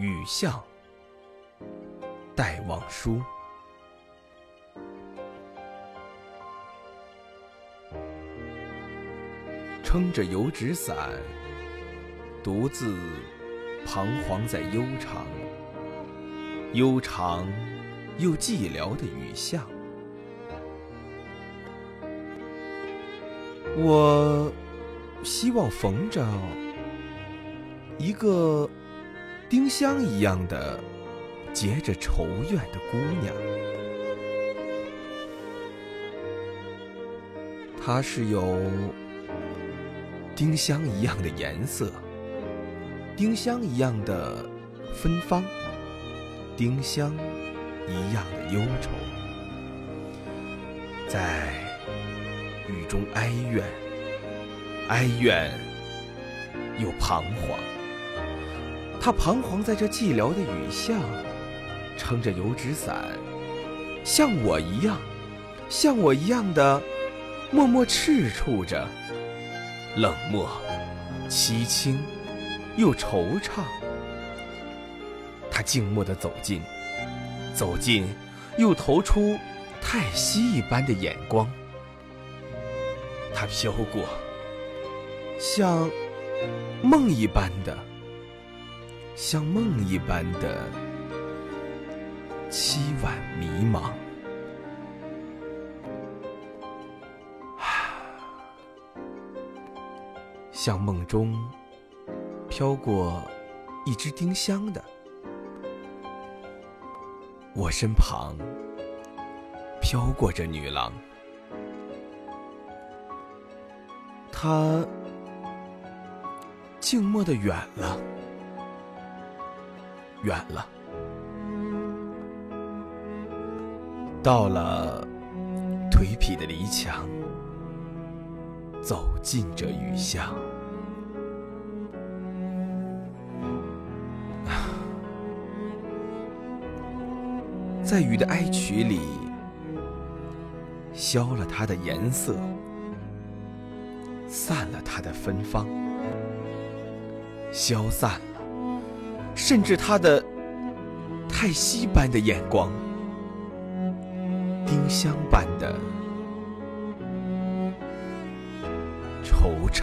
雨巷，戴望舒。撑着油纸伞，独自彷徨在悠长、悠长又寂寥的雨巷。我希望逢着一个丁香一样的结着愁怨的姑娘，她是有。丁香一样的颜色，丁香一样的芬芳，丁香一样的忧愁，在雨中哀怨，哀怨又彷徨。他彷徨在这寂寥的雨巷，撑着油纸伞，像我一样，像我一样的默默踟蹰着。冷漠、凄清，又惆怅。他静默地走近，走近，又投出太息一般的眼光。他飘过，像梦一般的，像梦一般的凄婉迷茫。像梦中飘过一只丁香的，我身旁飘过着女郎，她静默的远了，远了，到了颓圮的篱墙。走进这雨巷，在雨的哀曲里，消了它的颜色，散了它的芬芳，消散了，甚至他的太息般的眼光，丁香般的。惆怅，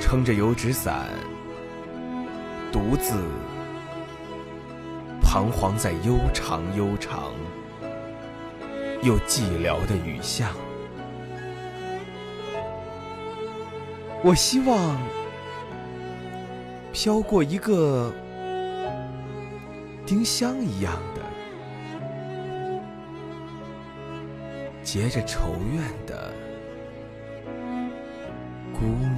撑着油纸伞，独自彷徨在悠长、悠长又寂寥的雨巷。我希望。飘过一个丁香一样的结着愁怨的姑娘。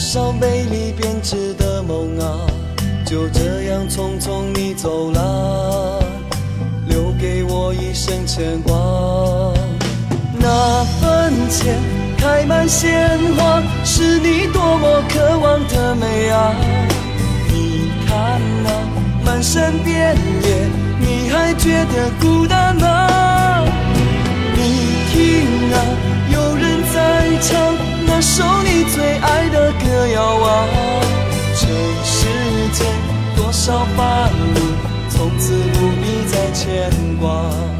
少美丽编织的梦啊，就这样匆匆你走了，留给我一生牵挂。那坟前开满鲜花，是你多么渴望的美啊！你看那满山遍野，你还觉得孤单吗？你听啊。有人在唱那首你最爱的歌谣啊，这世间多少烦恼，从此不必再牵挂。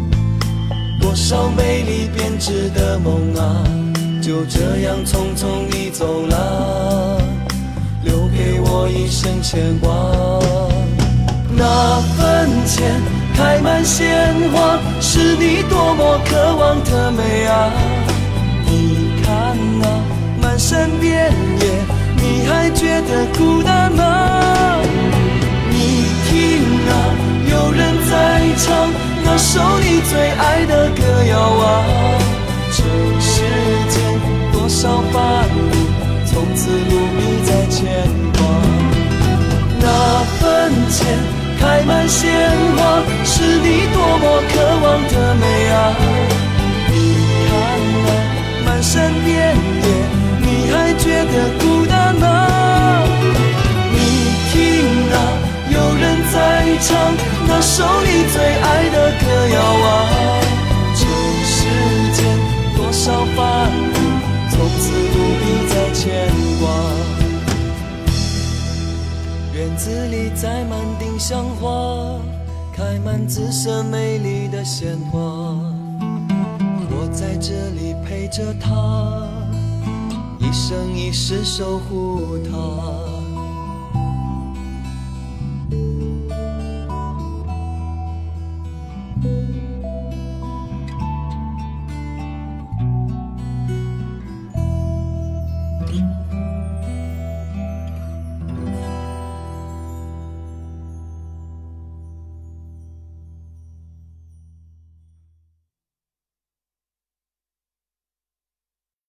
多少美丽编织的梦啊，就这样匆匆地走了，留给我一生牵挂。那坟前开满鲜花，是你多么渴望的美啊！你看那满山遍野，你还觉得孤首你最爱的歌谣啊。这世间多少烦恼，从此不必再牵挂。那坟前开满鲜花，是你多么渴望的美啊。你看那满山遍野，你还觉得孤单吗？你听啊，有人在唱那首你的歌谣啊。这世间多少烦恼，从此不必再牵挂。院子里栽满丁香花，开满紫色美丽的鲜花。我在这里陪着她，一生一世守护她。